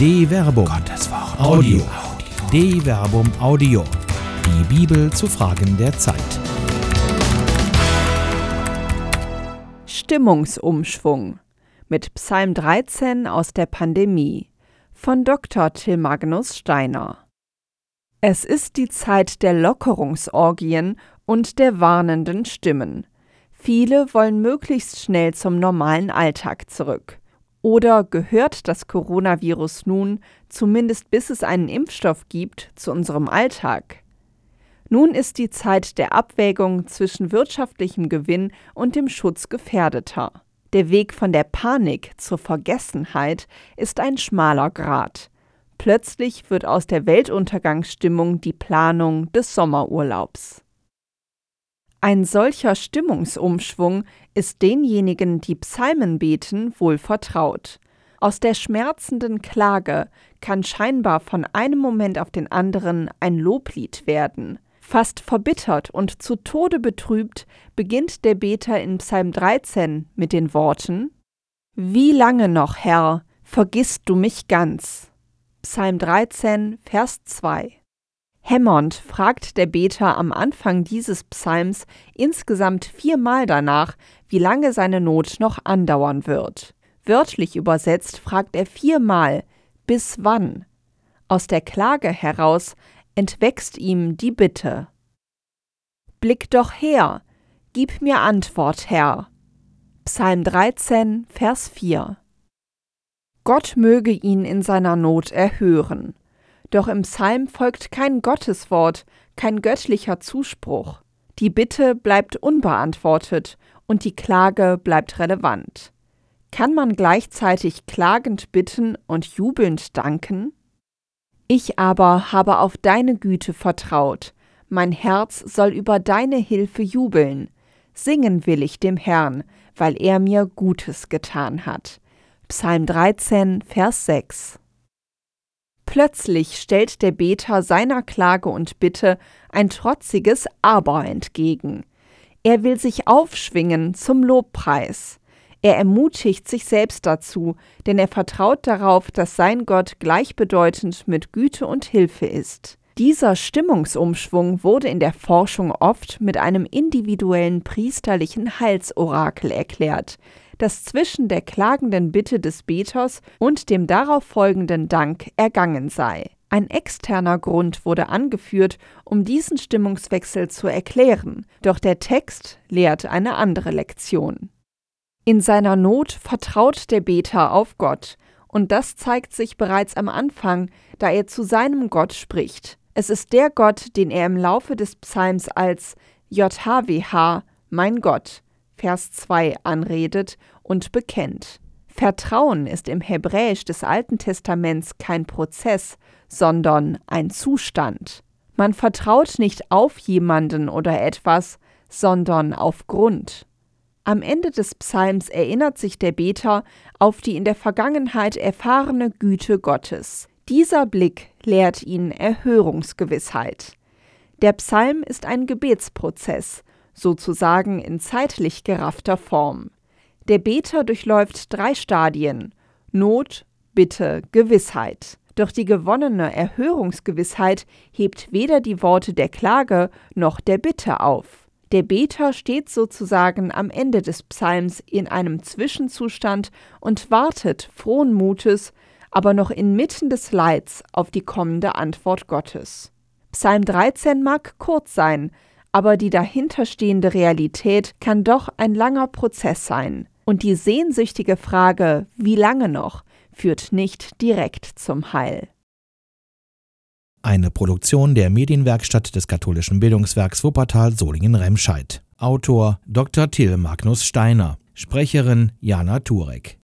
De Verbum. Gottes Wort. Audio. De Verbum Audio. Die Bibel zu Fragen der Zeit. Stimmungsumschwung mit Psalm 13 aus der Pandemie von Dr. Till Magnus Steiner. Es ist die Zeit der Lockerungsorgien und der warnenden Stimmen. Viele wollen möglichst schnell zum normalen Alltag zurück. Oder gehört das Coronavirus nun, zumindest bis es einen Impfstoff gibt, zu unserem Alltag? Nun ist die Zeit der Abwägung zwischen wirtschaftlichem Gewinn und dem Schutz Gefährdeter. Der Weg von der Panik zur Vergessenheit ist ein schmaler Grat. Plötzlich wird aus der Weltuntergangsstimmung die Planung des Sommerurlaubs. Ein solcher Stimmungsumschwung ist denjenigen, die Psalmen beten, wohl vertraut. Aus der schmerzenden Klage kann scheinbar von einem Moment auf den anderen ein Loblied werden. Fast verbittert und zu Tode betrübt beginnt der Beter in Psalm 13 mit den Worten Wie lange noch, Herr, vergisst du mich ganz? Psalm 13, Vers 2 Hämmernd fragt der Beter am Anfang dieses Psalms insgesamt viermal danach, wie lange seine Not noch andauern wird. Wörtlich übersetzt fragt er viermal, bis wann? Aus der Klage heraus entwächst ihm die Bitte. Blick doch her, gib mir Antwort, Herr. Psalm 13, Vers 4 Gott möge ihn in seiner Not erhören. Doch im Psalm folgt kein Gotteswort, kein göttlicher Zuspruch. Die Bitte bleibt unbeantwortet und die Klage bleibt relevant. Kann man gleichzeitig klagend bitten und jubelnd danken? Ich aber habe auf deine Güte vertraut, mein Herz soll über deine Hilfe jubeln. Singen will ich dem Herrn, weil er mir Gutes getan hat. Psalm 13, Vers 6 Plötzlich stellt der Beter seiner Klage und Bitte ein trotziges Aber entgegen. Er will sich aufschwingen zum Lobpreis. Er ermutigt sich selbst dazu, denn er vertraut darauf, dass sein Gott gleichbedeutend mit Güte und Hilfe ist. Dieser Stimmungsumschwung wurde in der Forschung oft mit einem individuellen priesterlichen Heilsorakel erklärt, das zwischen der klagenden Bitte des Beters und dem darauf folgenden Dank ergangen sei. Ein externer Grund wurde angeführt, um diesen Stimmungswechsel zu erklären, doch der Text lehrt eine andere Lektion. In seiner Not vertraut der Beter auf Gott, und das zeigt sich bereits am Anfang, da er zu seinem Gott spricht. Es ist der Gott, den er im Laufe des Psalms als JHWH, mein Gott, Vers 2 anredet und bekennt. Vertrauen ist im Hebräisch des Alten Testaments kein Prozess, sondern ein Zustand. Man vertraut nicht auf jemanden oder etwas, sondern auf Grund. Am Ende des Psalms erinnert sich der Beter auf die in der Vergangenheit erfahrene Güte Gottes. Dieser Blick lehrt ihn Erhörungsgewissheit. Der Psalm ist ein Gebetsprozess, sozusagen in zeitlich geraffter Form. Der Beter durchläuft drei Stadien Not, Bitte, Gewissheit. Doch die gewonnene Erhörungsgewissheit hebt weder die Worte der Klage noch der Bitte auf. Der Beter steht sozusagen am Ende des Psalms in einem Zwischenzustand und wartet frohen Mutes, aber noch inmitten des Leids auf die kommende Antwort Gottes. Psalm 13 mag kurz sein, aber die dahinterstehende Realität kann doch ein langer Prozess sein. Und die sehnsüchtige Frage, wie lange noch, führt nicht direkt zum Heil. Eine Produktion der Medienwerkstatt des katholischen Bildungswerks Wuppertal Solingen-Remscheid. Autor Dr. Till Magnus Steiner. Sprecherin Jana Turek.